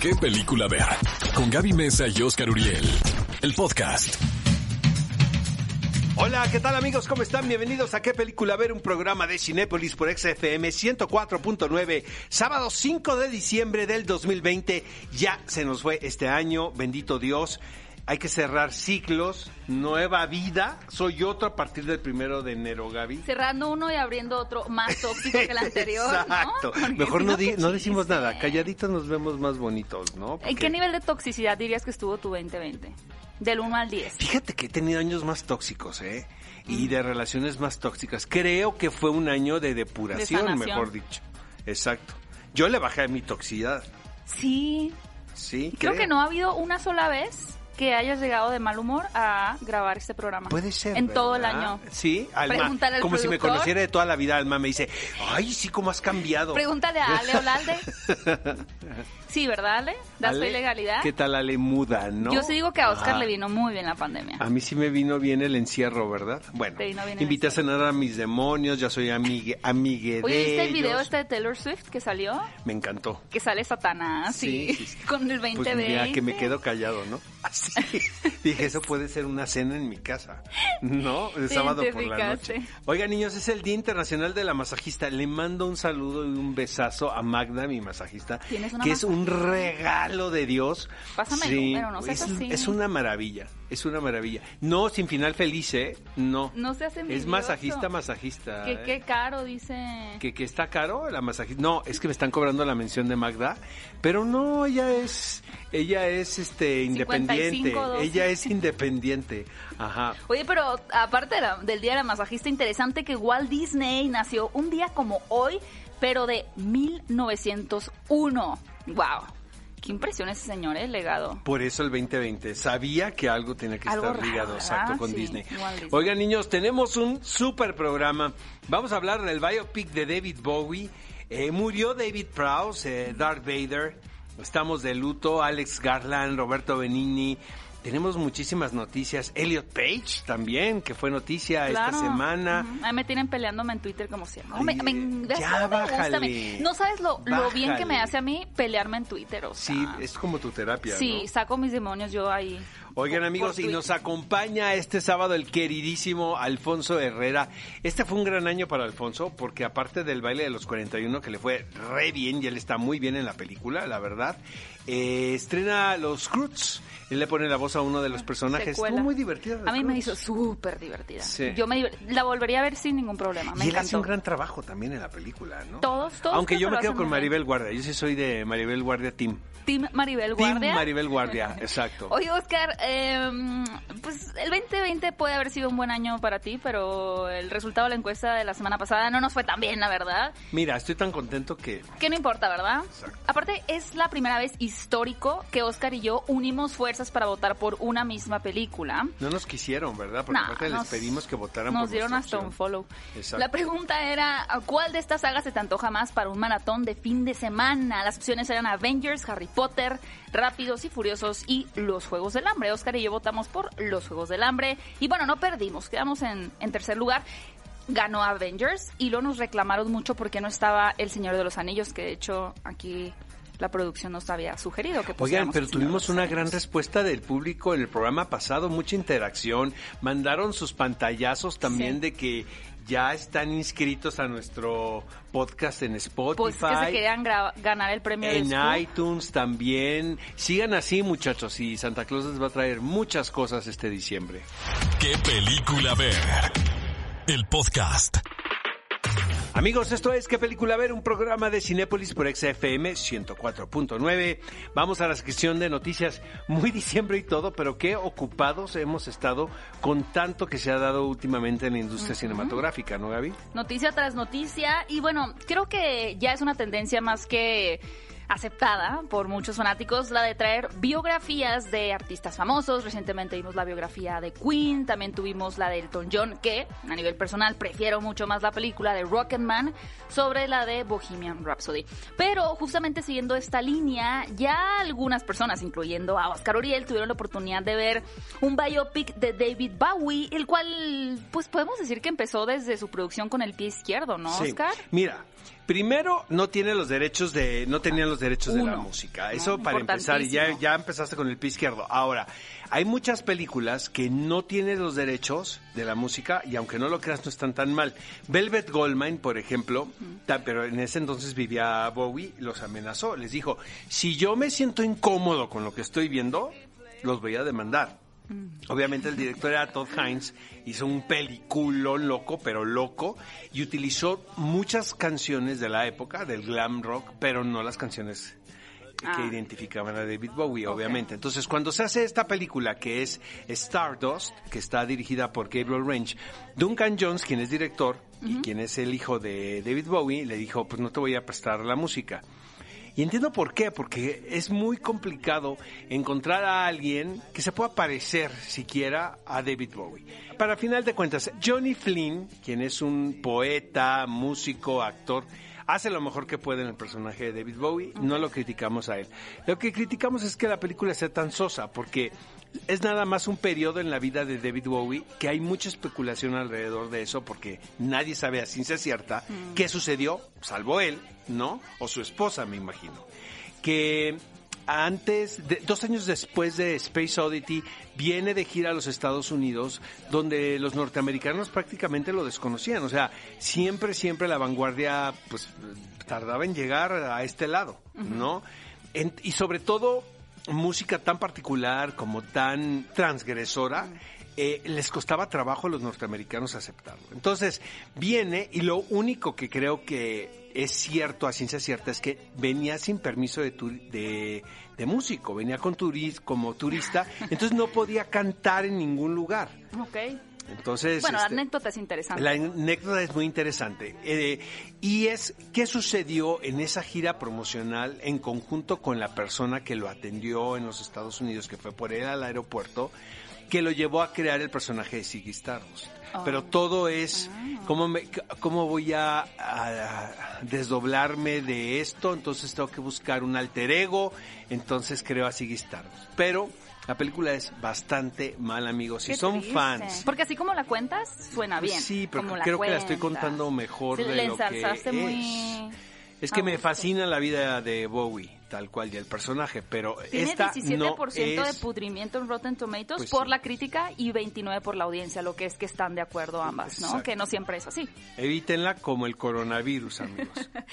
¿Qué película ver? Con Gaby Mesa y Oscar Uriel. El podcast. Hola, ¿qué tal amigos? ¿Cómo están? Bienvenidos a ¿Qué película ver? Un programa de Cinépolis por XFM 104.9, sábado 5 de diciembre del 2020. Ya se nos fue este año, bendito Dios. Hay que cerrar ciclos, nueva vida. Soy otro a partir del primero de enero, Gaby. Cerrando uno y abriendo otro más tóxico que el anterior. Exacto. Mejor no, di- no decimos nada. Calladitos nos vemos más bonitos, ¿no? ¿En qué nivel de toxicidad dirías que estuvo tu 2020? Del 1 al 10. Fíjate que he tenido años más tóxicos, ¿eh? Y de relaciones más tóxicas. Creo que fue un año de depuración, De mejor dicho. Exacto. Yo le bajé a mi toxicidad. Sí. Sí, Creo, que no ha habido una sola vez que hayas llegado de mal humor a grabar este programa. Puede ser. En todo el año. Sí, Alma. Pregúntale al como si me conociera de toda la vida, Alma me dice, ay, sí, cómo has cambiado. Pregúntale a Ale Olalde. Sí, ¿verdad, Ale? ¿Das fe Ale, y legalidad? ¿Qué tal Ale muda, no? Yo sí digo que a Oscar Ah. le vino muy bien la pandemia. A mí sí me vino bien el encierro, ¿verdad? Bueno, Te vino bien invité a cenar a mis demonios, ya soy amigue, amigue Oye, de ¿viste el video este de Taylor Swift que salió? Me encantó. Que sale Satanás Sí, y sí, sí. con el Pues 2020. mira, que me quedo callado, ¿no? Así. next week. Dije, eso puede ser una cena en mi casa, ¿no? El sábado por la noche. Oiga, niños, es el Día Internacional de la Masajista. Le mando un saludo y un besazo a Magda, mi masajista, ¿Tienes una que es un masajista? regalo de Dios. Pásame el número, no es, así. es una maravilla, es una maravilla. No, sin final feliz, ¿eh? No. No seas Es envidioso. masajista, masajista. Que ¿eh? qué caro, dice. que, que está caro la masajista. No, es que me están cobrando la mención de Magda, pero no, ella es, ella es este independiente, 55, 12. ella es independiente. Ajá. Oye, pero aparte de la- del Día de la Masajista, interesante que Walt Disney nació un día como hoy, pero de 1901. ¡Wow! Qué impresión ese señor, ¿eh? Legado. Por eso el 2020 sabía que algo tenía que Algo estar raro, ligado, ¿verdad? exacto, con Sí, Disney. Disney. Oigan, niños, tenemos un super programa. Vamos a hablar del biopic de David Bowie. Eh, murió David Prowse, eh, Darth Vader. Estamos de luto. Alex Garland, Roberto Benigni. Tenemos muchísimas noticias. Elliot Page también, que fue noticia esta semana. Ujú. Ahí me tienen peleándome en Twitter como siempre. No, me, me- ya, bájale. No sabes lo, lo bien que me hace a mí pelearme en Twitter, o sea. Sí, es como tu terapia, Sí, ¿no? saco mis demonios yo ahí. Oigan amigos, y nos acompaña este sábado el queridísimo Alfonso Herrera. Este fue un gran año para Alfonso porque aparte del baile de los 41 que le fue re bien y él está muy bien en la película, la verdad, eh, estrena Los Croods. Él le pone la voz a uno de los personajes. Estuvo muy divertida. A mí me hizo súper divertida. Sí. Yo me la volvería a ver sin ningún problema. Me y él hace un gran trabajo también en la película, ¿no? Todos, todos Aunque yo me quedo con. Maribel Guardia. Yo sí soy de Maribel Guardia Team. Team Maribel Guardia. Team Maribel Guardia, exacto. Oye, Oscar, eh, pues el 2020 puede haber sido un buen año para ti, pero el resultado de la encuesta de la semana pasada no nos fue tan bien, la verdad. Mira, estoy tan contento que Que no importa, ¿verdad? Exacto. Aparte, es la primera vez histórico que Oscar y yo unimos fuerzas para votar por una misma película. no nos quisieron, ¿verdad? Porque Nah, aparte nos- les pedimos que votaran Nos por dieron hasta un opción. follow. Exacto. La pregunta era, ¿a ¿cuál de estas sagas se te antoja más para un maratón de fin de semana? Las opciones eran Avengers, Harry Potter, Rápidos y Furiosos y Los Juegos del Hambre. Oscar y yo votamos por Los Juegos del Hambre. Y bueno, no perdimos, quedamos en, en tercer lugar. Ganó Avengers y luego nos reclamaron mucho porque no estaba El Señor de los Anillos, que de hecho aquí la producción nos había sugerido que Oigan, pero tuvimos una gran respuesta del público en el programa pasado, mucha interacción, mandaron sus pantallazos también Sí. de que ya están inscritos a nuestro podcast en Spotify. Pues que se querían ganar el premio de En iTunes también. Sigan así, muchachos, y Santa Claus les va a traer muchas cosas este diciembre. ¿Qué película ver? El podcast. Amigos, esto es ¿Qué película ver? Un programa de Cinépolis por XFM 104.9. Vamos a la sección de noticias. Muy diciembre y todo, pero qué ocupados hemos estado con tanto que se ha dado últimamente en la industria cinematográfica, ¿no, Gaby? noticia tras noticia y bueno, creo que ya es una tendencia más que aceptada por muchos fanáticos la de traer biografías de artistas famosos. Recientemente vimos la biografía de Queen, también tuvimos la de Elton John, que a nivel personal prefiero mucho más la película de Rocketman sobre la de Bohemian Rhapsody. Pero justamente siguiendo esta línea, ya algunas personas, incluyendo a Oscar Uriel, tuvieron la oportunidad de ver un biopic de David Bowie, el cual, pues podemos decir que empezó desde su producción con el pie izquierdo, ¿no, Sí. Oscar? Mira, Primero, no tiene los derechos de, no tenían los derechos de la música. No, Eso para empezar, y ya, ya empezaste con el pie izquierdo. Ahora, hay muchas películas que no tienen los derechos de la música y aunque no lo creas no están tan mal. Velvet Goldmine, por ejemplo, pero en ese entonces vivía Bowie, los amenazó. Les dijo, si yo me siento incómodo con lo que estoy viendo, los voy a demandar. Obviamente el director era Todd Hines, hizo un peliculón loco, pero loco, y utilizó muchas canciones de la época, del glam rock, pero no las canciones que Ah. identificaban a David Bowie, obviamente. Entonces, cuando se hace esta película que es Stardust, que está dirigida por Gabriel Range, Duncan Jones, quien es director y quien es el hijo de David Bowie, le dijo, pues no te voy a prestar la música. Y entiendo por qué, porque es muy complicado encontrar a alguien que se pueda parecer siquiera a David Bowie. Para final de cuentas, Johnny Flynn, quien es un poeta, músico, actor, hace lo mejor que puede en el personaje de David Bowie, no lo criticamos a él. Lo que criticamos es que la película sea tan sosa, porque es nada más un periodo en la vida de David Bowie que hay mucha especulación alrededor de eso porque nadie sabe a ciencia cierta qué sucedió, salvo él, ¿no? O su esposa, me imagino. Que antes, de- dos años después de Space Oddity, viene de gira a los Estados Unidos, donde los norteamericanos prácticamente lo desconocían. O sea, siempre, siempre la vanguardia, pues, tardaba en llegar a este lado, ¿no? En- y sobre todo, música tan particular como tan transgresora, eh, les costaba trabajo a los norteamericanos aceptarlo. Entonces, viene y lo único que creo que es cierto, a ciencia cierta, es que venía sin permiso de, de, de músico, venía con turis, como turista, entonces no podía cantar en ningún lugar. Ok. Entonces, Bueno, la este, anécdota es interesante. la anécdota es muy interesante. Eh, y es qué sucedió en esa gira promocional en conjunto con la persona que lo atendió en los Estados Unidos, que fue por él al aeropuerto, que lo llevó a crear el personaje de Ziggy Stardust. Oh. Pero todo es cómo, me, cómo voy a, a desdoblarme de esto, entonces tengo que buscar un alter ego, entonces creo a Ziggy Stardust. Pero la película es bastante mal, amigos. Si Qué son triste. fans Porque así como la cuentas, suena bien. Sí, pero creo que la estoy contando mejor Sí, de lo que es. muy... Es que me fascina la vida de Bowie, tal cual, y el personaje, pero Tiene esta 17% no de pudrimiento en Rotten Tomatoes Pues por sí. la crítica y 29 por la audiencia, lo que es que están de acuerdo ambas, ¿no? Exacto. Que no siempre es así. Evítenla como el coronavirus, amigos.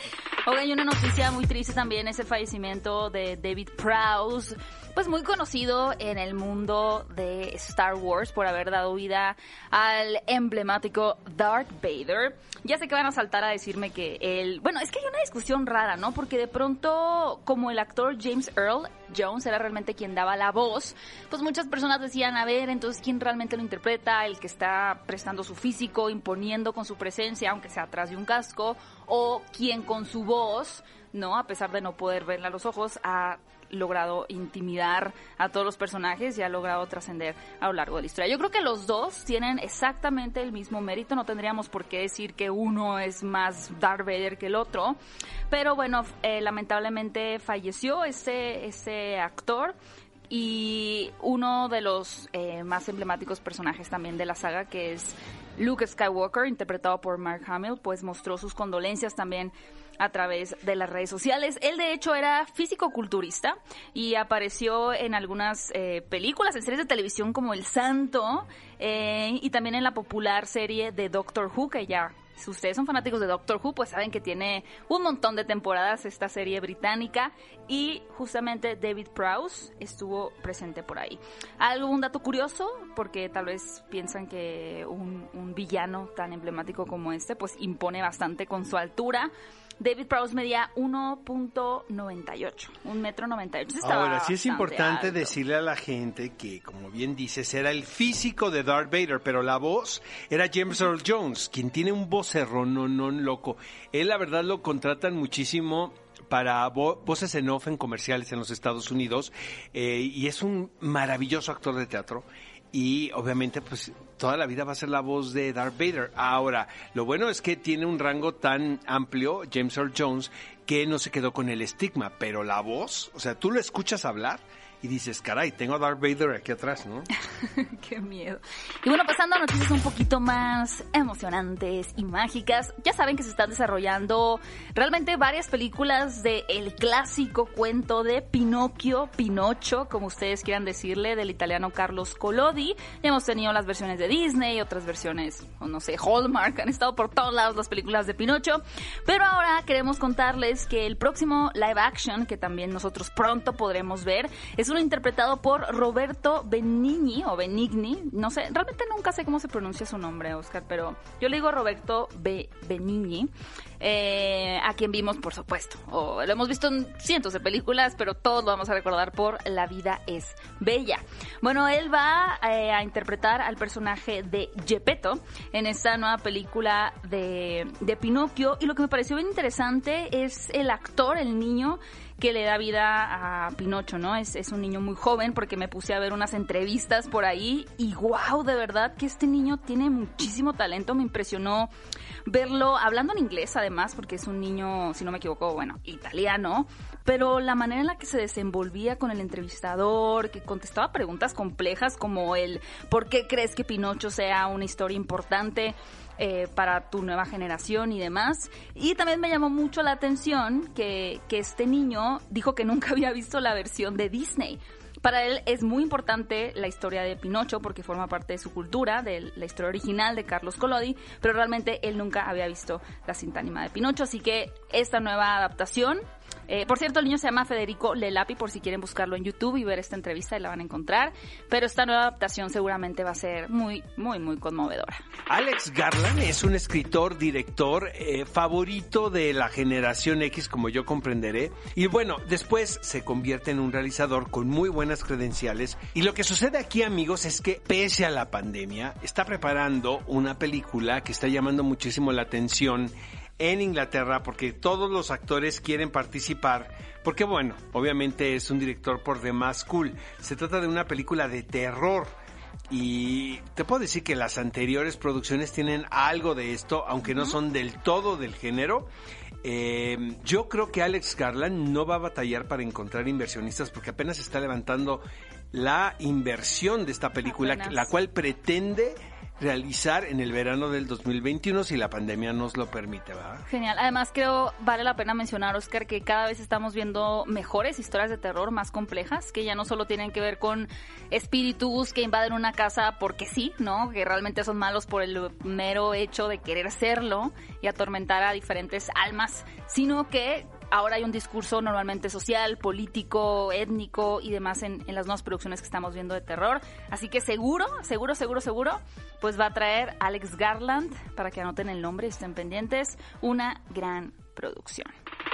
Oiga, hay una noticia muy triste también, es el fallecimiento de David Prowse, pues muy conocido en el mundo de Star Wars por haber dado vida al emblemático Darth Vader. Ya sé que van a saltar a decirme que él... Bueno, es que hay una discusión rara, ¿no? Porque de pronto, como el actor James Earl Jones era realmente quien daba la voz, pues muchas personas decían, a ver, entonces, ¿quién realmente lo interpreta? El que está prestando su físico, imponiendo con su presencia, aunque sea atrás de un casco, o quien con su voz, ¿no? A pesar de no poder verla a los ojos, ha logrado intimidar a todos los personajes y ha logrado trascender a lo largo de la historia. Yo creo que los dos tienen exactamente el mismo mérito, no tendríamos por qué decir que uno es más Darth Vader que el otro, pero bueno, eh, lamentablemente falleció ese, ese actor y uno de los eh, más emblemáticos personajes también de la saga, que es Luke Skywalker, interpretado por Mark Hamill, pues mostró sus condolencias también a través de las redes sociales. Él de hecho era físico-culturista y apareció en algunas eh, películas, en series de televisión como El Santo eh, y también en la popular serie de Doctor Who, que ya si ustedes son fanáticos de Doctor Who, pues saben que tiene un montón de temporadas esta serie británica y justamente David Prowse estuvo presente por ahí. ¿Algún dato curioso? Porque tal vez piensan que un, un villano tan emblemático como este pues impone bastante con su altura. David Prowse medía 1.98, un metro 98. Estaba Ahora, sí es importante alto. decirle a la gente que, como bien dices, era el físico de Darth Vader, pero la voz era James Earl Jones, quien tiene un vocerrón no, no loco. Él, la verdad, lo contratan muchísimo para vo- voces en off en comerciales en los Estados Unidos eh, y es un maravilloso actor de teatro y obviamente pues toda la vida va a ser la voz de Darth Vader. Ahora, lo bueno es que tiene un rango tan amplio, James Earl Jones, que no se quedó con el estigma, pero la voz, o sea, tú lo escuchas hablar y dices, caray, tengo a Darth Vader aquí atrás, ¿no? Qué miedo. Y bueno, pasando a noticias un poquito más emocionantes y mágicas, ya saben que se están desarrollando realmente varias películas de clásico cuento de Pinocchio, Pinocho, como ustedes quieran decirle, del italiano Carlos Collodi. Ya hemos tenido las versiones de Disney, otras versiones, no sé, Hallmark, han estado por todos lados las películas de Pinocho. Pero ahora queremos contarles que el próximo live action, que también nosotros pronto podremos ver, es interpretado por Roberto Benigni o Benigni. No sé, realmente nunca sé cómo se pronuncia su nombre, Oscar, pero yo le digo Roberto Benigni. Eh, a quien vimos, por supuesto. O lo hemos visto en cientos de películas, pero todos lo vamos a recordar por La vida es bella. Bueno, él va eh, a interpretar al personaje de Gepetto en esta nueva película de, de Pinocchio. Y lo que me pareció bien interesante es el actor, el niño que le da vida a Pinocho, ¿no? Es, es un niño muy joven porque me puse a ver unas entrevistas por ahí y wow, de verdad que este niño tiene muchísimo talento, me impresionó verlo hablando en inglés además, porque es un niño, si no me equivoco, bueno, italiano, pero la manera en la que se desenvolvía con el entrevistador, que contestaba preguntas complejas como el ¿por qué crees que Pinocho sea una historia importante? Eh, para tu nueva generación y demás. Y también me llamó mucho la atención que, que este niño dijo que nunca había visto la versión de Disney. Para él es muy importante la historia de Pinocho porque forma parte de su cultura, de la historia original de Carlos Collodi, pero realmente él nunca había visto la cinta animada de Pinocho, así que esta nueva adaptación eh, por cierto, el niño se llama Federico Lelapi, por si quieren buscarlo en YouTube y ver esta entrevista y la van a encontrar. Pero esta nueva adaptación seguramente va a ser muy, muy, muy conmovedora. Alex Garland es un escritor, director eh, favorito de la generación X, como yo comprenderé. Y bueno, después se convierte en un realizador con muy buenas credenciales. Y lo que sucede aquí, amigos, es que pese a la pandemia, está preparando una película que está llamando muchísimo la atención en Inglaterra porque todos los actores quieren participar. Porque bueno, obviamente es un director por demás cool. Se trata de una película de terror. Y te puedo decir que las anteriores producciones tienen algo de esto, aunque no son del todo del género. Eh, yo creo que Alex Garland no va a batallar para encontrar inversionistas porque apenas está levantando la inversión de esta película, la cual pretende realizar en el verano del 2021 si la pandemia nos lo permite, ¿verdad? Genial. Además creo vale la pena mencionar, Oscar, que cada vez estamos viendo mejores historias de terror más complejas, que ya no solo tienen que ver con espíritus que invaden una casa porque sí, ¿no? Que realmente son malos por el mero hecho de querer serlo y atormentar a diferentes almas, sino que ahora hay un discurso normalmente social, político, étnico y demás en, las nuevas producciones que estamos viendo de terror. Así que seguro, seguro, seguro, seguro, pues va a traer Alex Garland, para que anoten el nombre y estén pendientes, una gran producción.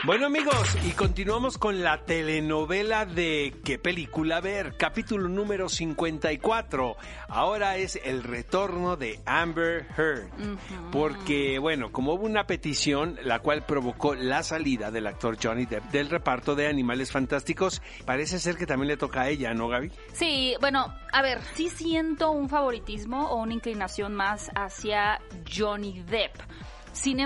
Bueno amigos, y continuamos con la telenovela de ¿Qué película ver? Capítulo número 54. Ahora es el retorno de Amber Heard. Porque, bueno, como hubo una petición la cual provocó la salida del actor Johnny Depp del reparto de Animales Fantásticos, parece ser que también le toca a ella, ¿no, Gaby? Sí, bueno, a ver, sí siento un favoritismo o una inclinación más hacia Johnny Depp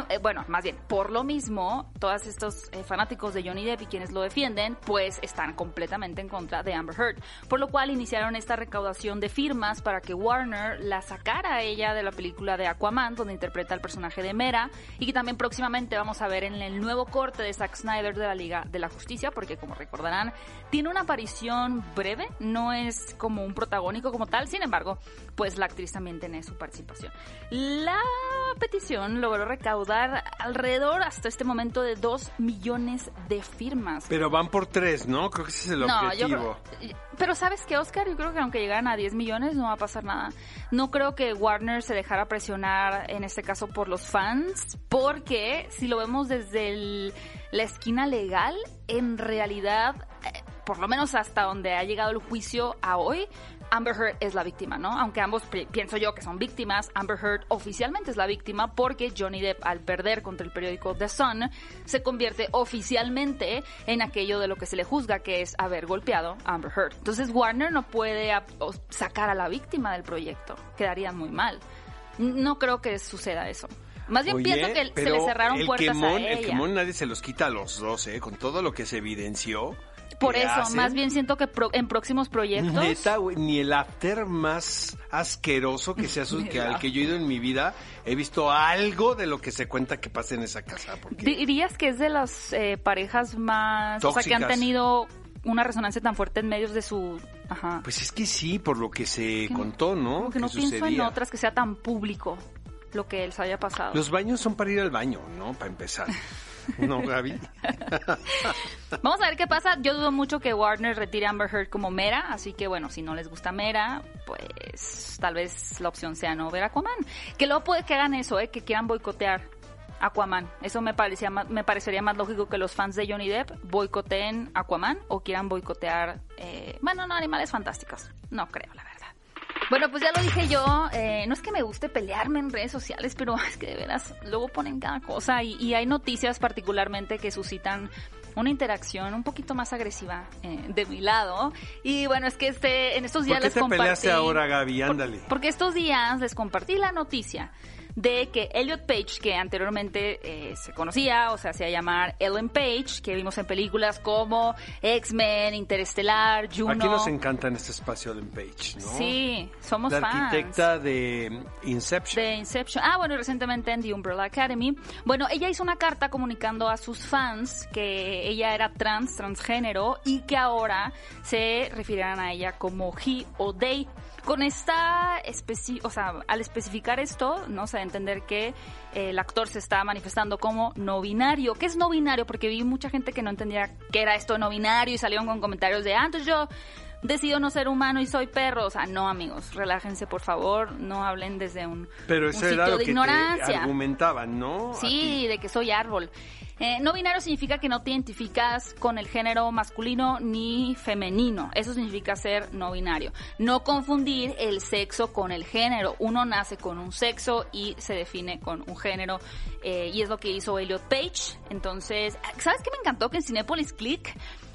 eh, bueno, más bien, por lo mismo, todos estos eh, fanáticos de Johnny Depp y quienes lo defienden, pues están completamente en contra de Amber Heard. Por lo cual iniciaron esta recaudación de firmas para que Warner la sacara a ella de la película de Aquaman, donde interpreta el personaje de Mera, y que también próximamente vamos a ver en el nuevo corte de Zack Snyder de la Liga de la Justicia, porque como recordarán, tiene una aparición breve, no es como un protagónico como tal, sin embargo, pues la actriz también tiene su participación. La petición logró recaudar alrededor hasta este momento de 2 millones de firmas. Pero van por 3, ¿no? Creo que ese es el objetivo. pero sabes que Oscar, yo creo que aunque llegaran a 10 millones no va a pasar nada. No creo que Warner se dejara presionar en este caso por los fans, porque si lo vemos desde la esquina legal, en realidad, eh, por lo menos hasta donde ha llegado el juicio a hoy, Amber Heard es la víctima, ¿no? Aunque ambos pienso yo que son víctimas, Amber Heard oficialmente es la víctima porque Johnny Depp al perder contra el periódico The Sun se convierte oficialmente en aquello de lo que se le juzga que es haber golpeado a Amber Heard. Entonces Warner no puede sacar a la víctima del proyecto, quedaría muy mal. No creo que suceda eso. Más bien Oye, pienso que se le cerraron puertas quemón, a ella. El quemón nadie se los quita a los dos, ¿eh? Con todo lo que se evidenció. Por eso, hacen. más bien siento que pro- en próximos proyectos... Neta, güey, ni el after más asqueroso que sea su- que al que yo he ido en mi vida, he visto algo de lo que se cuenta que pasa en esa casa. Porque ¿Dirías que es de las eh, parejas más... O sea, que han tenido una resonancia tan fuerte en medios de su... Ajá. Pues es que sí, por lo que se Que contó, ¿no? Como que no pienso en otras que sea tan público lo que les haya pasado. Los baños son para ir al baño, ¿no? Para empezar. ¿No, Gaby? Vamos a ver qué pasa. Yo dudo mucho que Warner retire a Amber Heard como Mera, así que bueno, si no les gusta Mera, pues tal vez la opción sea no ver Aquaman. Que luego puede que hagan eso, ¿eh? que quieran boicotear Aquaman. Eso me parecía me parecería más lógico que los fans de Johnny Depp boicoteen Aquaman o quieran boicotear, eh, bueno, no, Animales Fantásticos. No creo, la verdad. Bueno, pues ya lo dije yo, eh, no es que me guste pelearme en redes sociales, pero es que de veras luego ponen cada cosa y, y hay noticias particularmente que suscitan una interacción un poquito más agresiva eh, de mi lado. Y bueno, es que este en estos ¿Por días qué les te compartí... peleaste ahora, Gaby? Por- Ándale. porque estos días les compartí la noticia de que Elliot Page, que anteriormente eh, se conocía o se hacía llamar Ellen Page, que vimos en películas como X-Men, Interestelar, Juno. Aquí nos encanta en este espacio de Page, ¿no? Sí, somos La fans. arquitecta de Inception. De Inception. Ah, bueno, recientemente en The Umbrella Academy. Bueno, ella hizo una carta comunicando a sus fans que ella era trans, transgénero, y que ahora se refirieran a ella como he o they. Con esta especi o sea, al especificar esto, ¿no? se da a entender que eh, el actor se está manifestando como no binario. ¿Qué es no binario? Porque vi mucha gente que no entendía qué era esto de no binario y salieron con comentarios de, ah, entonces yo decido no ser humano y soy perro. O sea, no, amigos, relájense, por favor, no hablen desde un, Pero un sitio era lo de que ignorancia. te argumentaban, ¿no? Sí, de que soy árbol. Eh, no binario significa que no te identificas con el género masculino ni femenino. Eso significa ser no binario. No confundir el sexo con el género. Uno nace con un sexo y se define con un género. eh, y es lo que hizo Elliot Page. Entonces, ¿sabes qué me encantó? Que en Cinepolis Click,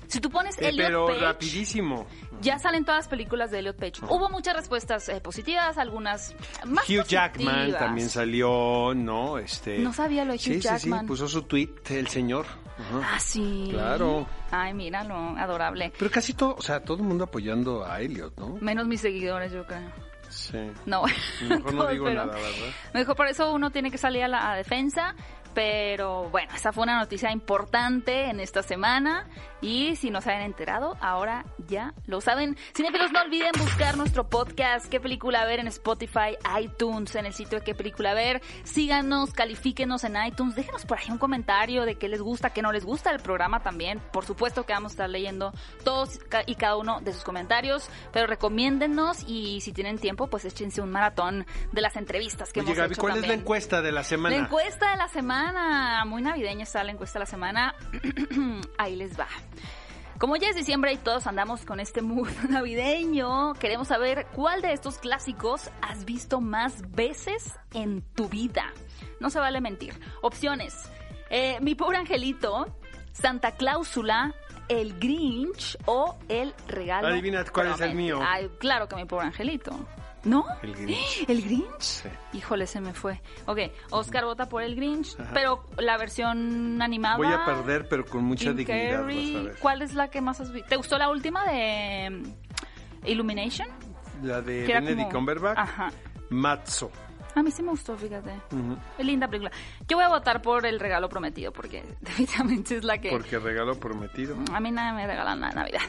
si tú pones Eh, Elliot pero Page... rapidísimo. Ya salen todas las películas de Elliot Page. Hubo muchas respuestas eh, positivas, algunas más Hugh Jackman positivas. también salió, ¿no? Este, No sabía lo de Hugh sí, Sí, Jackman. sí, puso su tweet el señor. Ajá. Ah, sí. Claro. Ay, míralo, adorable. Pero casi todo, o sea, todo el mundo apoyando a Elliot, ¿no? Menos mis seguidores, yo creo. Sí. No, Mejor no digo pero- nada, ¿verdad? Mejor por eso uno tiene que salir a la a defensa. Pero bueno, esa fue una noticia importante en esta semana. Y si no se habían enterado, ahora ya lo saben. Cinefilos, no olviden buscar nuestro podcast, qué película ver en Spotify, iTunes, en el sitio de qué película ver. Síganos, califíquenos en iTunes, déjenos por ahí un comentario de qué les gusta, qué no les gusta el programa también. Por supuesto que vamos a estar leyendo todos y cada uno de sus comentarios, pero recomiéndennos y si tienen tiempo, pues échense un maratón de las entrevistas que Oye, hemos Gaby, hecho ¿cuál es la encuesta de la semana? La encuesta de la semana, muy navideña está la encuesta de la semana. Ahí les va. Como ya es diciembre y todos andamos con este mood navideño, queremos saber cuál de estos clásicos has visto más veces en tu vida. No se vale mentir. Opciones. eh, Mi pobre angelito, Santa Cláusula, El Grinch o El Regalo. Adivina cuál es el mío. Ay, claro que mi pobre angelito. ¿No? El Grinch. ¿El Grinch? Sí. Híjole, se me fue. Ok, Oscar vota por el Grinch, Ajá. pero la versión animada. Voy a perder, pero con mucha Jim dignidad, Carrey, vas a ver. ¿Cuál es la que más has visto? ¿Te gustó la última de mm, Illumination? La de Benedict como- Cumberbatch. Ajá. Matzo. A mí sí me gustó, fíjate. Es linda película. Yo voy a votar por El Regalo Prometido, porque definitivamente es la que... Porque regalo prometido. A mí nada me regalan nada de Navidad.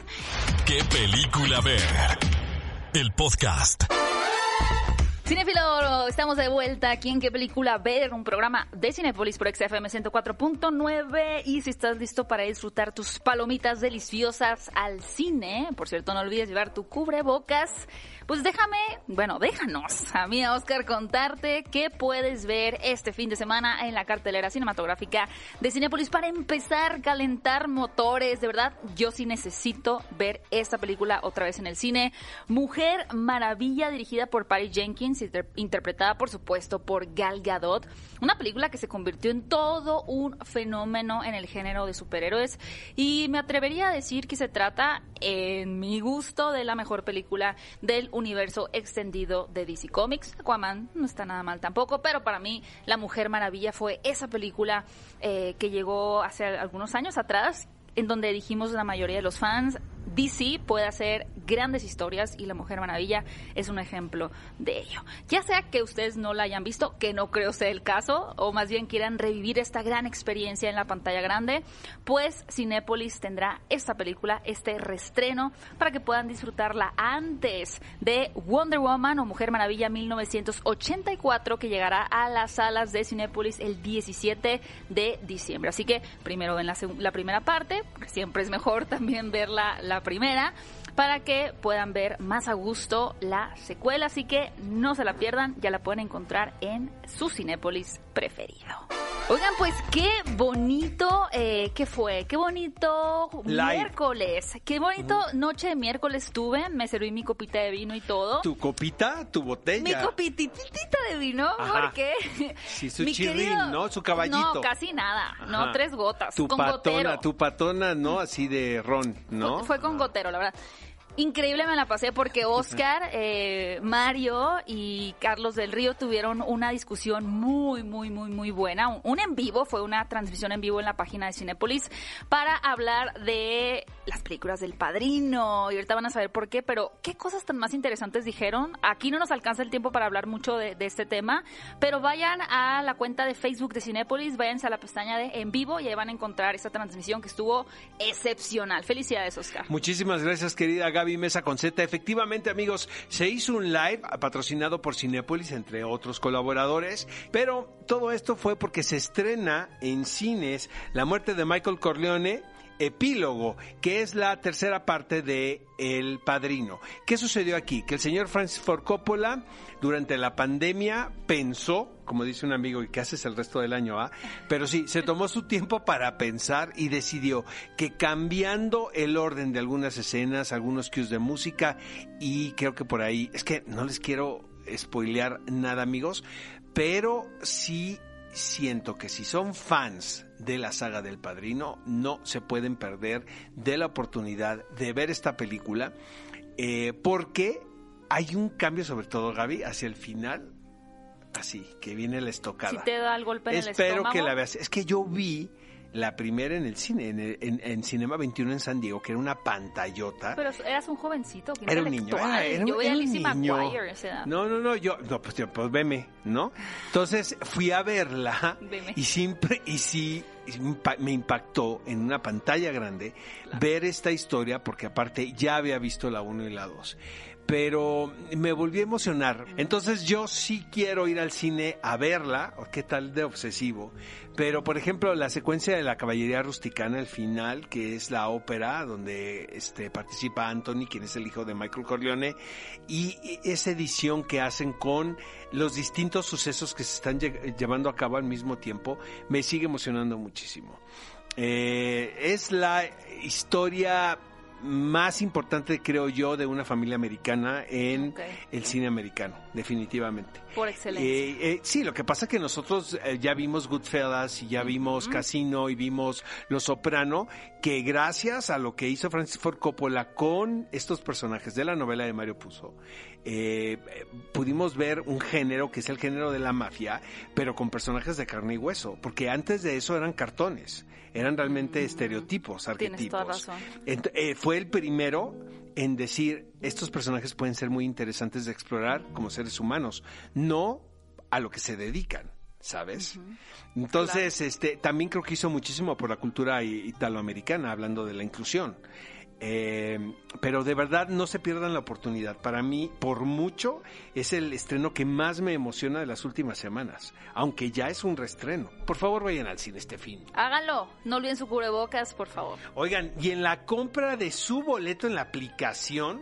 ¿Qué película ver? El podcast. Cinefilo, estamos de vuelta aquí en qué película ver, un programa de Cinepolis por XFM 104.9 y si estás listo para disfrutar tus palomitas deliciosas al cine, por cierto no olvides llevar tu cubrebocas, pues déjame, bueno, déjanos a mí, a Oscar, contarte qué puedes ver este fin de semana en la cartelera cinematográfica de Cinepolis para empezar a calentar motores, de verdad, yo sí necesito ver esta película otra vez en el cine, Mujer Maravilla dirigida por Patty Jenkins Interpretada por supuesto por Gal Gadot, una película que se convirtió en todo un fenómeno en el género de superhéroes y me atrevería a decir que se trata, en mi gusto, de la mejor película del universo extendido de DC Comics. Aquaman no está nada mal tampoco, pero para mí La Mujer Maravilla fue esa película eh, que llegó hace algunos años atrás en donde dijimos la mayoría de los fans, DC puede hacer grandes historias y La Mujer Maravilla es un ejemplo de ello. Ya sea que ustedes no la hayan visto, que no creo sea el caso, o más bien quieran revivir esta gran experiencia en la pantalla grande, pues Cinépolis tendrá esta película, este restreno, para que puedan disfrutarla antes de Wonder Woman o Mujer Maravilla 1984, que llegará a las salas de Cinépolis el 17 de diciembre. Así que primero ven la, la primera parte, siempre es mejor también ver la primera para que puedan ver más a gusto la secuela. Así que no se la pierdan, ya la pueden encontrar en su Cinépolis preferido. Oigan, pues qué bonito, eh, ¿qué fue? Qué bonito miércoles. Qué bonito noche de miércoles tuve. Me serví mi copita de vino y todo. ¿Tu copita? ¿Tu botella? Mi copititita de vino, porque... Sí, su chirrín, ¿no? Su caballito. No, casi nada. No, tres gotas. Tu con patona, tu patona, ¿no? Así de ron, ¿no? Fue con gotero, la verdad. Increíble me la pasé porque Oscar, eh, Mario y Carlos del Río tuvieron una discusión muy, muy, muy, muy buena. Un, en vivo, fue una transmisión en vivo en la página de Cinepolis para hablar de las películas del padrino. Y ahorita van a saber por qué, pero qué cosas tan más interesantes dijeron. Aquí no nos alcanza el tiempo para hablar mucho de, este tema, pero vayan a la cuenta de Facebook de Cinepolis, váyanse a la pestaña de en vivo y ahí van a encontrar esta transmisión que estuvo excepcional. Felicidades, Oscar. Muchísimas gracias, querida Gaby Mesa con Z. Efectivamente, amigos, se hizo un live patrocinado por Cinepolis, entre otros colaboradores, pero todo esto fue porque se estrena en cines La muerte de Michael Corleone epílogo, que es la tercera parte de El Padrino. ¿Qué sucedió aquí? Que el señor Francis Ford Coppola durante la pandemia pensó, como dice un amigo, ¿y qué haces el resto del año? Ah? Pero sí, se tomó su tiempo para pensar y decidió que cambiando el orden de algunas escenas, algunos cues de música y creo que por ahí, es que no les quiero spoilear nada amigos, pero sí siento que si son fans de la saga del Padrino, no se pueden perder de la oportunidad de ver esta película, eh, porque hay un cambio, sobre todo Gaby, hacia el final, así, que viene la estocada. Si te da el golpe en Espero que la veas. Es que yo vi la primera en el cine, en, Cinema 21 en San Diego, que era una pantallota. Pero eras un jovencito. Era un niño. Era, yo veía a niño. No, no, no, yo, no, pues, pues veme, ¿no? Entonces fui a verla y siempre, y sí, me impactó en una pantalla grande ver esta historia, porque aparte ya había visto la 1 y la 2 pero me volví a emocionar. Entonces yo sí quiero ir al cine a verla, qué tal de obsesivo. Pero por ejemplo la secuencia de la caballería rusticana, el final, que es la ópera donde este participa Anthony, quien es el hijo de Michael Corleone, y esa edición que hacen con los distintos sucesos que se están llevando a cabo al mismo tiempo, me sigue emocionando muchísimo. Eh, es la historia más importante, creo yo, de una familia americana en el cine americano, definitivamente. Por excelencia. Eh, eh, sí, lo que pasa es que nosotros eh, ya vimos Goodfellas y ya vimos Casino y vimos Los Soprano, que gracias a lo que hizo Francis Ford Coppola con estos personajes de la novela de Mario Puzo, pudimos ver un género que es el género de la mafia, pero con personajes de carne y hueso, porque antes de eso eran cartones eran realmente estereotipos, arquetipos. Eh, fue el primero en decir, estos personajes pueden ser muy interesantes de explorar como seres humanos, no a lo que se dedican. ¿sabes? Entonces, este, también creo que hizo muchísimo por la cultura italoamericana, hablando de la inclusión. Eh, pero de verdad no se pierdan la oportunidad. Para mí, por mucho, es el estreno que más me emociona de las últimas semanas, aunque ya es un reestreno. Por favor, vayan al cine este fin. Háganlo, no olviden su cubrebocas, por favor. Oigan, y en la compra de su boleto en la aplicación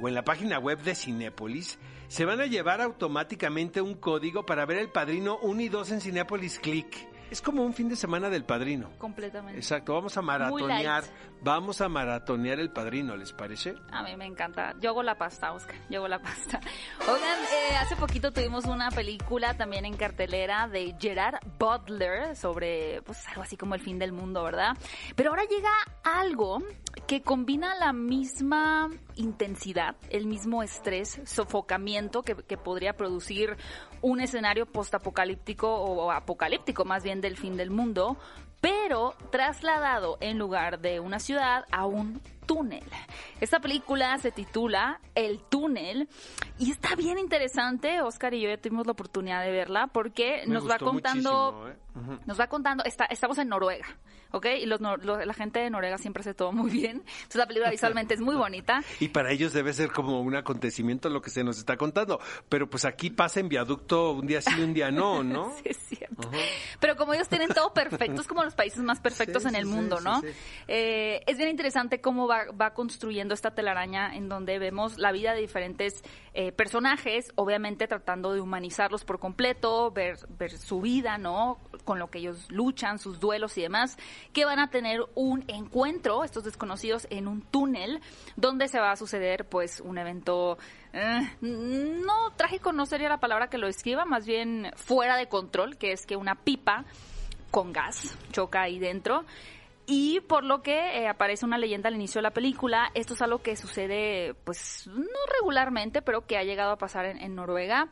o en la página web de Cinépolis, se van a llevar automáticamente un código para ver El Padrino 1 y 2 en Cinépolis Click. Es como un fin de semana del padrino. Completamente. Exacto, vamos a maratonear, vamos a maratonear el padrino, ¿les parece? A mí me encanta. Yo hago la pasta, Oscar. Yo hago la pasta. Oigan, eh, hace poquito tuvimos una película también en cartelera de Gerard Butler sobre, pues algo así como el fin del mundo, ¿verdad? Pero ahora llega algo que combina la misma intensidad, el mismo estrés, sofocamiento que, que podría producir un escenario postapocalíptico o apocalíptico más bien del fin del mundo, pero trasladado en lugar de una ciudad a un túnel. Esta película se titula El túnel y está bien interesante. Oscar y yo ya tuvimos la oportunidad de verla porque nos va contando, ¿eh? nos va contando, está, estamos en Noruega. ¿ok? Y los, la gente de Noruega siempre hace todo muy bien. Entonces la película visualmente es muy bonita. Y para ellos debe ser como un acontecimiento lo que se nos está contando. Pero pues aquí pasa en viaducto un día sí y un día no, ¿no? sí, es cierto. Pero como ellos tienen todo perfecto, es como los países más perfectos en el mundo, ¿no? Eh, es bien interesante cómo va, construyendo esta telaraña en donde vemos la vida de diferentes eh, personajes, obviamente tratando de humanizarlos por completo, ver, ver su vida, ¿no? Con lo que ellos luchan, sus duelos y demás que van a tener un encuentro, estos desconocidos, en un túnel, donde se va a suceder pues un evento eh, no trágico, no sería la palabra que lo escriba, más bien fuera de control, que es que una pipa con gas choca ahí dentro y por lo que eh, aparece una leyenda al inicio de la película. Esto es algo que sucede, pues, no regularmente, pero que ha llegado a pasar en, Noruega,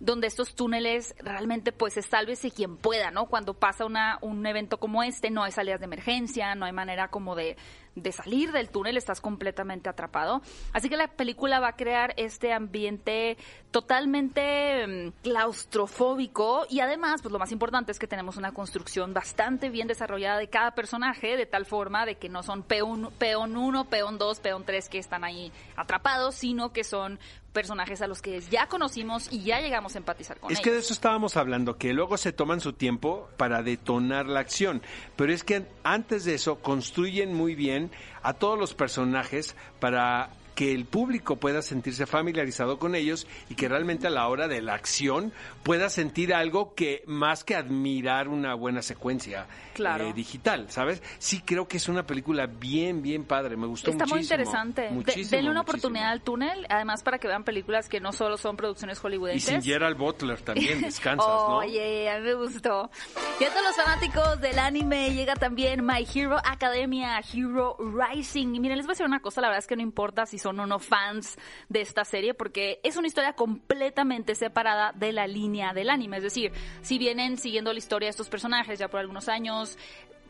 donde estos túneles realmente, pues, es sálvese quien pueda, ¿no? Cuando pasa una, un evento como este, no hay salidas de emergencia, no hay manera como de, de salir del túnel, estás completamente atrapado. Así que la película va a crear este ambiente totalmente mm, claustrofóbico y además, pues lo más importante es que tenemos una construcción bastante bien desarrollada de cada personaje, de tal forma de que no son peón, peón 1, peón 2, peón 3 que están ahí atrapados, sino que son personajes a los que ya conocimos y ya llegamos a empatizar con ellos. Es que de eso estábamos hablando, que luego se toman su tiempo para detonar la acción, pero es que antes de eso construyen muy bien a todos los personajes para que el público pueda sentirse familiarizado con ellos y que realmente a la hora de la acción pueda sentir algo que más que admirar una buena secuencia eh, digital, ¿sabes? Sí creo que es una película bien, bien padre, me gustó Está muy interesante. denle una oportunidad al túnel, además para que vean películas que no solo son producciones hollywoodenses. Y sin Gerald Butler también, descansas, ¿no? Oye, a mí me gustó. Y a todos los fanáticos del anime llega también My Hero Academia, Hero Rising. Y miren, les voy a decir una cosa, la verdad es que no importa si son o no fans de esta serie, porque es una historia completamente separada de la línea del anime. Es decir, si vienen siguiendo la historia de estos personajes ya por algunos años,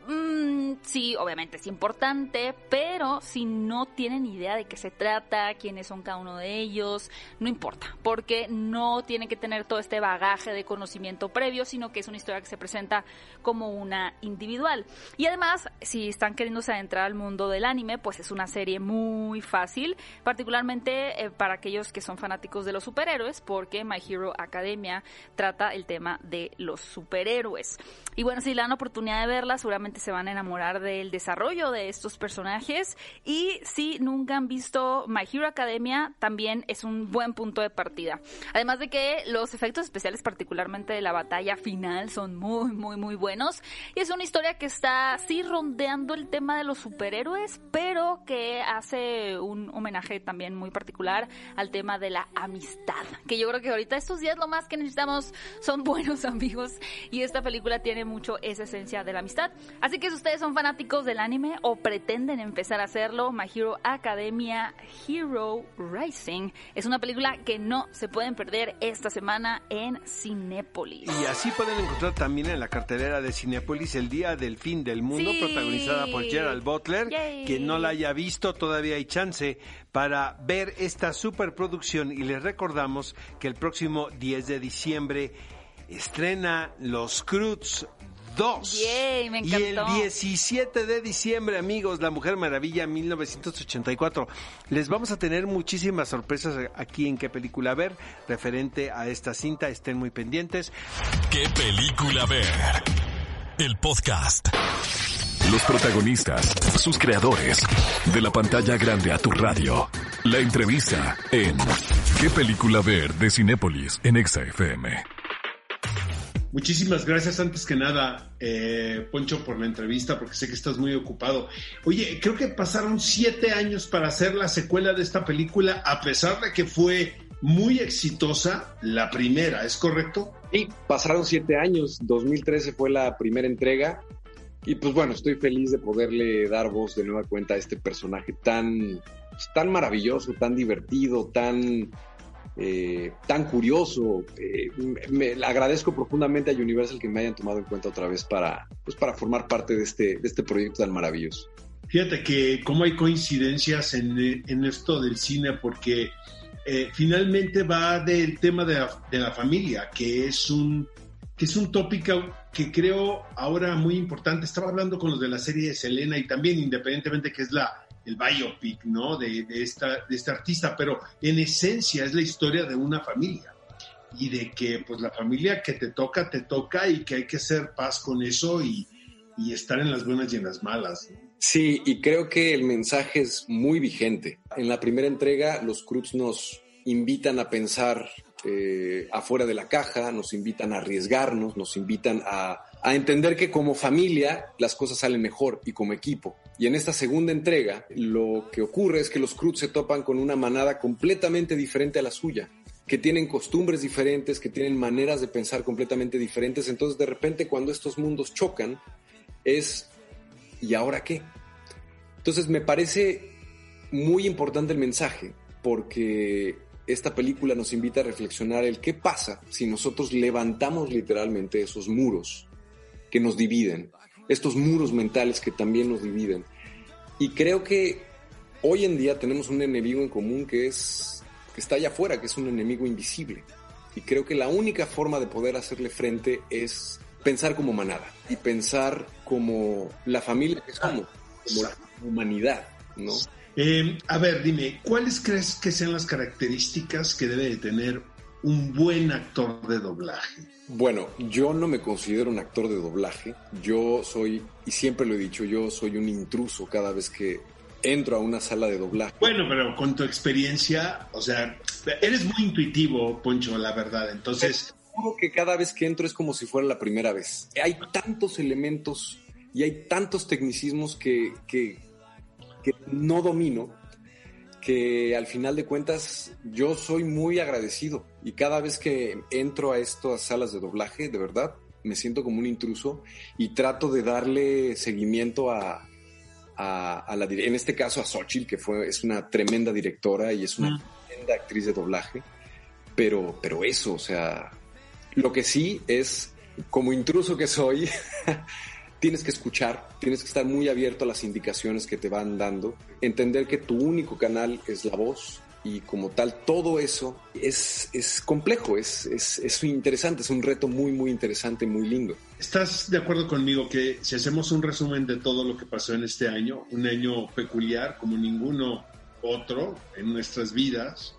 Mm, sí, obviamente es importante, pero si no tienen idea de qué se trata, quiénes son cada uno de ellos, no importa, porque no tienen que tener todo este bagaje de conocimiento previo, sino que es una historia que se presenta como una individual. Y además, si están queriéndose adentrar al mundo del anime, pues es una serie muy fácil, particularmente eh, para aquellos que son fanáticos de los superhéroes, porque My Hero Academia trata el tema de los superhéroes. Y bueno, si le dan oportunidad de verla, seguramente se van a enamorar del desarrollo de estos personajes. Y si nunca han visto My Hero Academia, también es un buen punto de partida. Además de que los efectos especiales, particularmente de la batalla final, son muy, muy, muy buenos. Y es una historia que está, sí, rondeando el tema de los superhéroes, pero que hace un homenaje también muy particular al tema de la amistad. Que yo creo que ahorita estos días lo más que necesitamos son buenos amigos. Y esta película tiene mucho esa esencia de la amistad. Así que si ustedes son fanáticos del anime o pretenden empezar a hacerlo, My Hero Academia Hero Rising es una película que no se pueden perder esta semana en Cinépolis. Y así pueden encontrar también en la cartelera de Cinépolis El Día del Fin del Mundo, protagonizada por Gerald Butler. Quien no la haya visto, todavía hay chance para ver esta superproducción y les recordamos que el próximo 10 de diciembre estrena Los Cruz 2. Y el 17 de diciembre, amigos, La Mujer Maravilla 1984. Les vamos a tener muchísimas sorpresas aquí en qué película ver referente a esta cinta. Estén muy pendientes. ¿Qué película ver? El podcast. Los protagonistas, sus creadores. De la pantalla grande a tu radio. La entrevista en ¿Qué película ver? de Cinépolis en Exa FM. Muchísimas gracias antes que nada, eh, Poncho, por la entrevista, porque sé que estás muy ocupado. Oye, creo que pasaron siete años para hacer la secuela de esta película, a pesar de que fue muy exitosa la primera, ¿es correcto? Sí, pasaron siete años, 2013 fue la primera entrega, y pues bueno, estoy feliz de poderle dar voz de nueva cuenta a este personaje tan, pues, tan maravilloso, tan divertido, tan eh, tan curioso. Eh, me, agradezco profundamente a Universal que me hayan tomado en cuenta otra vez para, pues, para formar parte de este, de este proyecto tan maravilloso. Fíjate que cómo hay coincidencias en, en esto del cine, porque eh, finalmente va del tema de la, de la, familia, que es un que es un tópico que creo ahora muy importante. Estaba hablando con los de la serie de Selena y también independientemente que es la, el biopic, ¿no? De, de, esta, de este artista, pero en esencia es la historia de una familia y de que pues la familia que te toca, te toca y que hay que hacer paz con eso y, y estar en las buenas y en las malas. Sí, y creo que el mensaje es muy vigente. En la primera entrega los Cruz nos invitan a pensar eh, afuera de la caja, nos invitan a arriesgarnos, nos invitan a, a entender que como familia las cosas salen mejor y como equipo. Y en esta segunda entrega lo que ocurre es que los Cruz se topan con una manada completamente diferente a la suya, que tienen costumbres diferentes, que tienen maneras de pensar completamente diferentes. Entonces de repente cuando estos mundos chocan es ¿y ahora qué? Entonces me parece muy importante el mensaje porque esta película nos invita a reflexionar el qué pasa si nosotros levantamos literalmente esos muros que nos dividen, estos muros mentales que también nos dividen. Y creo que hoy en día tenemos un enemigo en común que es que está allá afuera, que es un enemigo invisible. Y creo que la única forma de poder hacerle frente es pensar como manada y pensar como la familia que somos, como la humanidad, ¿no? Eh, a ver, dime, ¿cuáles crees que sean las características que debe de tener un buen actor de doblaje? Bueno, yo no me considero un actor de doblaje. Yo soy, y siempre lo he dicho, yo soy un intruso cada vez que entro a una sala de doblaje. Bueno, pero con tu experiencia, o sea, eres muy intuitivo, Poncho, la verdad. Entonces... Juro que cada vez que entro es como si fuera la primera vez. Hay tantos elementos y hay tantos tecnicismos que, que, que no domino, que al final de cuentas yo soy muy agradecido y cada vez que entro a estas salas de doblaje, de verdad, me siento como un intruso y trato de darle seguimiento a, a, la, en este caso a Xochitl, que fue, es una tremenda directora y es una tremenda actriz de doblaje, pero, pero eso, o sea, lo que sí es, como intruso que soy, tienes que escuchar, tienes que estar muy abierto a las indicaciones que te van dando, entender que tu único canal es la voz y como tal todo eso es, es complejo, es, es, es interesante, es un reto muy, muy interesante, muy lindo. ¿Estás de acuerdo conmigo que si hacemos un resumen de todo lo que pasó en este año, un año peculiar como ninguno otro en nuestras vidas,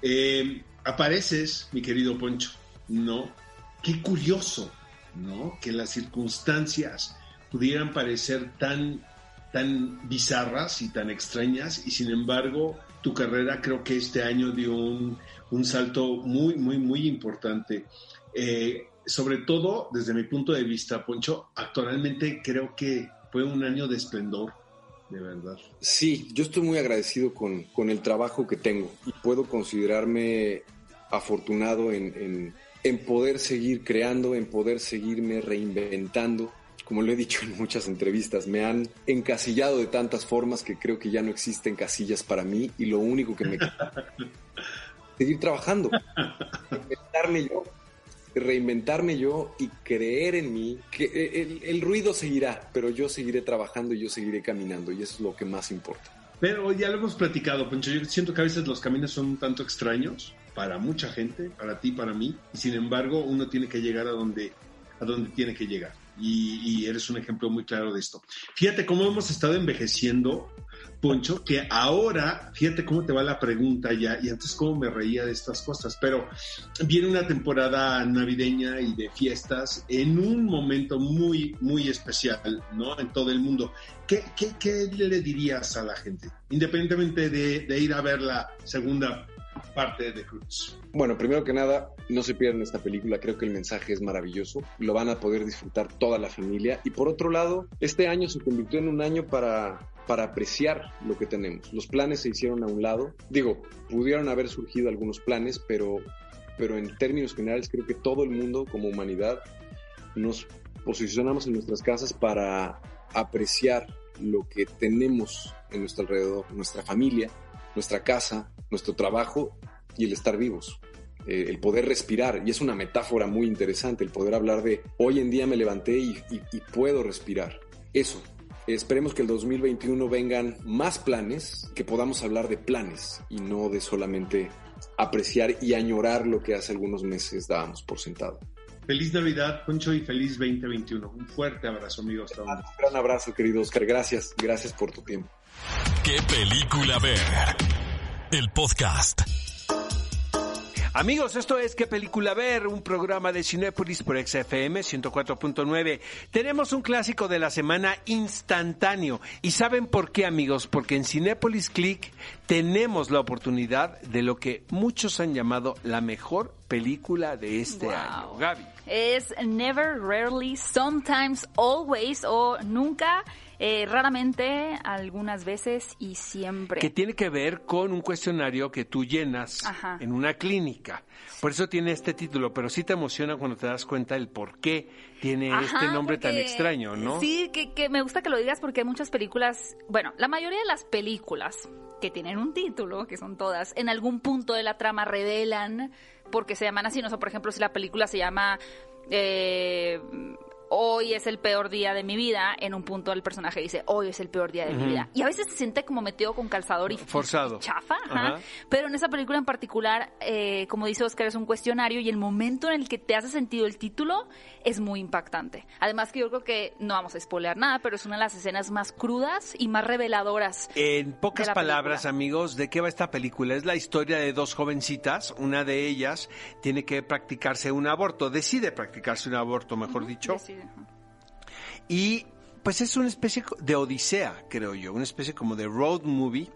eh, apareces, mi querido Poncho, ¿no? Qué curioso, ¿no? Que las circunstancias pudieran parecer tan, tan bizarras y tan extrañas y sin embargo tu carrera creo que este año dio un, un salto muy, muy, muy importante. Eh, sobre todo desde mi punto de vista, Poncho, actualmente creo que fue un año de esplendor, de verdad. Sí, yo estoy muy agradecido con, con el trabajo que tengo y puedo considerarme afortunado en, en en poder seguir creando, en poder seguirme reinventando. Como lo he dicho en muchas entrevistas, me han encasillado de tantas formas que creo que ya no existen casillas para mí y lo único que me queda es seguir trabajando, reinventarme yo, reinventarme yo y creer en mí, que el, ruido seguirá, pero yo seguiré trabajando y yo seguiré caminando y eso es lo que más importa. Pero ya lo hemos platicado, Poncho. Yo siento que a veces los caminos son un tanto extraños para mucha gente, para ti, para mí. Y sin embargo, uno tiene que llegar a donde, a donde tiene que llegar. Y, eres un ejemplo muy claro de esto. Fíjate cómo hemos estado envejeciendo Poncho, que ahora, fíjate cómo te va la pregunta ya, y antes cómo me reía de estas cosas, pero viene una temporada navideña y de fiestas en un momento muy, muy especial, ¿no? En todo el mundo. ¿Qué, qué, qué le dirías a la gente? Independientemente de, de ir a ver la segunda parte de Cruz? Bueno, primero que nada, no se pierdan esta película, creo que el mensaje es maravilloso, lo van a poder disfrutar toda la familia y por otro lado, este año se convirtió en un año para para apreciar lo que tenemos. Los planes se hicieron a un lado. Digo, pudieron haber surgido algunos planes, pero, pero en términos generales creo que todo el mundo como humanidad nos posicionamos en nuestras casas para apreciar lo que tenemos en nuestro alrededor, nuestra familia, nuestra casa, nuestro trabajo y el estar vivos. Eh, el poder respirar, y es una metáfora muy interesante, el poder hablar de hoy en día me levanté y, y puedo respirar. Eso, Esperemos que el 2021 vengan más planes, que podamos hablar de planes y no de solamente apreciar y añorar lo que hace algunos meses dábamos por sentado. Feliz Navidad, Poncho, y feliz 2021. Un fuerte abrazo, amigos. Un gran abrazo, querido Oscar. Gracias, gracias por tu tiempo. ¿Qué película ver? El podcast. Amigos, esto es ¿Qué película ver? Un programa de Cinepolis por XFM 104.9. Tenemos un clásico de la semana instantáneo. ¿Y saben por qué, amigos? Porque en Cinepolis Click tenemos la oportunidad de lo que muchos han llamado la mejor película de este año. Gaby. Es Never, Rarely, Sometimes, Always o Nunca eh, raramente, algunas veces y siempre. Que tiene que ver con un cuestionario que tú llenas en una clínica. Por eso tiene este título, pero sí te emociona cuando te das cuenta el por qué tiene este nombre tan extraño, ¿no? Sí, que, que me gusta que lo digas porque hay muchas películas, bueno, la mayoría de las películas que tienen un título, que son todas, en algún punto de la trama revelan porque se llaman así. No sé, por ejemplo, si la película se llama eh, hoy es el peor día de mi vida, en un punto el personaje dice, hoy es el peor día de mi vida. Y a veces se siente como metido con calzador y, Forzado. chafa. Pero en esa película en particular, eh, como dice Oscar, es un cuestionario y el momento en el que te hace sentido el título es muy impactante. Además que yo creo que no vamos a spoilear nada, pero es una de las escenas más crudas y más reveladoras. En pocas palabras, amigos, ¿de qué va esta película? Es la historia de dos jovencitas, una de ellas tiene que practicarse un aborto, decide practicarse un aborto, mejor dicho. Y pues es una especie de odisea, creo yo, una especie como de road movie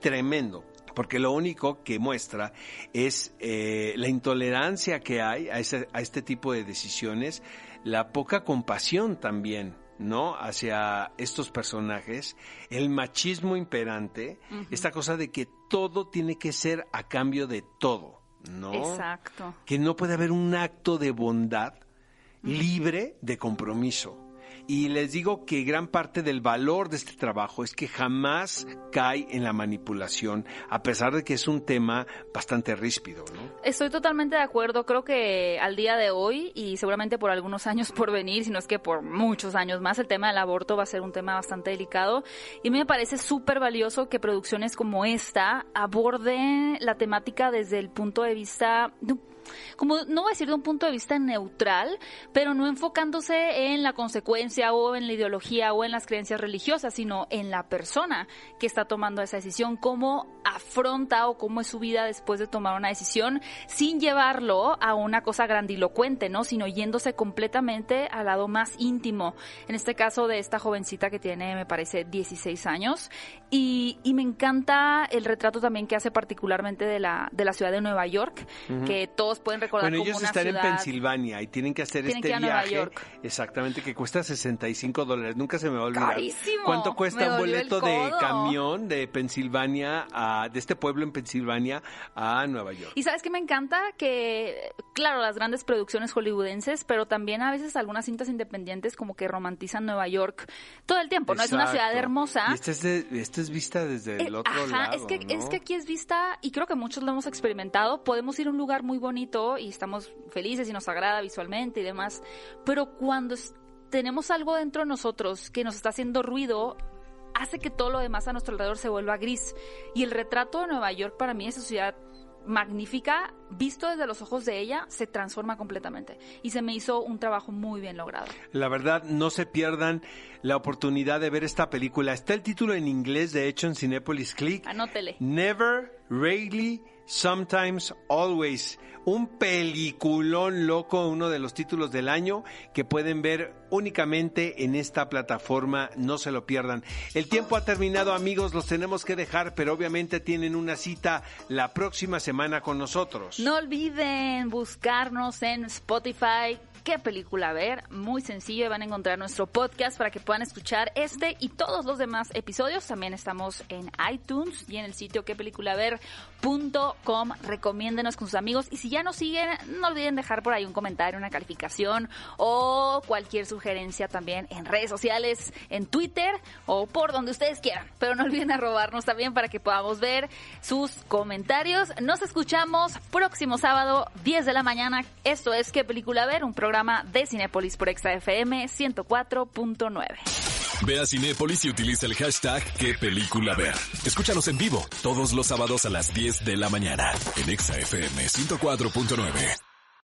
tremendo. Porque lo único que muestra es eh, la intolerancia que hay a, este tipo de decisiones, la poca compasión también, ¿no? Hacia estos personajes, el machismo imperante, esta cosa de que todo tiene que ser a cambio de todo, ¿no? Exacto. Que no puede haber un acto de bondad libre de compromiso. Y les digo que gran parte del valor de este trabajo es que jamás cae en la manipulación, a pesar de que es un tema bastante ríspido. Estoy totalmente de acuerdo. Creo que al día de hoy, y seguramente por algunos años por venir, si no es que por muchos años más, el tema del aborto va a ser un tema bastante delicado. Y a mí me parece súper valioso que producciones como esta aborden la temática desde el punto de vista como no voy a decir de un punto de vista neutral, pero no enfocándose en la consecuencia o en la ideología o en las creencias religiosas, sino en la persona que está tomando esa decisión, cómo afronta o cómo es su vida después de tomar una decisión, sin llevarlo a una cosa grandilocuente, ¿no? Sino yéndose completamente al lado más íntimo. En este caso de esta jovencita que tiene, me parece, 16 años. Y, me encanta el retrato también que hace particularmente de la, de la ciudad de Nueva York, que todos pueden recordar bueno, ellos están en Pensilvania y tienen que hacer este viaje. Exactamente, que cuesta 65 dólares. Nunca se me va a olvidar. Carísimo. ¿Cuánto cuesta un boleto de camión de Pensilvania, a, de este pueblo en Pensilvania a Nueva York? Y sabes que me encanta que, claro, las grandes producciones hollywoodenses, pero también a veces algunas cintas independientes como que romantizan Nueva York todo el tiempo, ¿no? Es una ciudad hermosa. Y esta es, es vista desde el eh, otro lado. Es que, es que aquí es vista, y creo que muchos lo hemos experimentado, podemos ir a un lugar muy bonito y estamos felices y nos agrada visualmente y demás, pero cuando tenemos algo dentro de nosotros que nos está haciendo ruido, hace que todo lo demás a nuestro alrededor se vuelva gris. Y el retrato de Nueva York para mí, esa ciudad magnífica, visto desde los ojos de ella, se transforma completamente. Y se me hizo un trabajo muy bien logrado. La verdad, no se pierdan la oportunidad de ver esta película. Está el título en inglés, de hecho, en Cinepolis Click. Anótele. Never, Rarely, Sometimes Always. Un peliculón loco, uno de los títulos del año que pueden ver únicamente en esta plataforma. No se lo pierdan. El tiempo ha terminado, amigos. Los tenemos que dejar, pero obviamente tienen una cita la próxima semana con nosotros. No olviden buscarnos en Spotify, qué película ver. Muy sencillo, van a encontrar nuestro podcast para que puedan escuchar este y todos los demás episodios. También estamos en iTunes y en el sitio quepeliculaver.com. Recomiéndenos con sus amigos y si ya nos siguen, no olviden dejar por ahí un comentario, una calificación o cualquier sugerencia también en redes sociales, en Twitter o por donde ustedes quieran. Pero no olviden arrobarnos también para que podamos ver sus comentarios. Nos escuchamos próximo sábado, 10 de la mañana. Esto es ¿Qué película ver? Un programa de Cinépolis por FM 104.9. Ve a Cinépolis y utiliza el hashtag qué película ver. Escúchanos en vivo todos los sábados a las 10 de la mañana en ExaFM 104.9.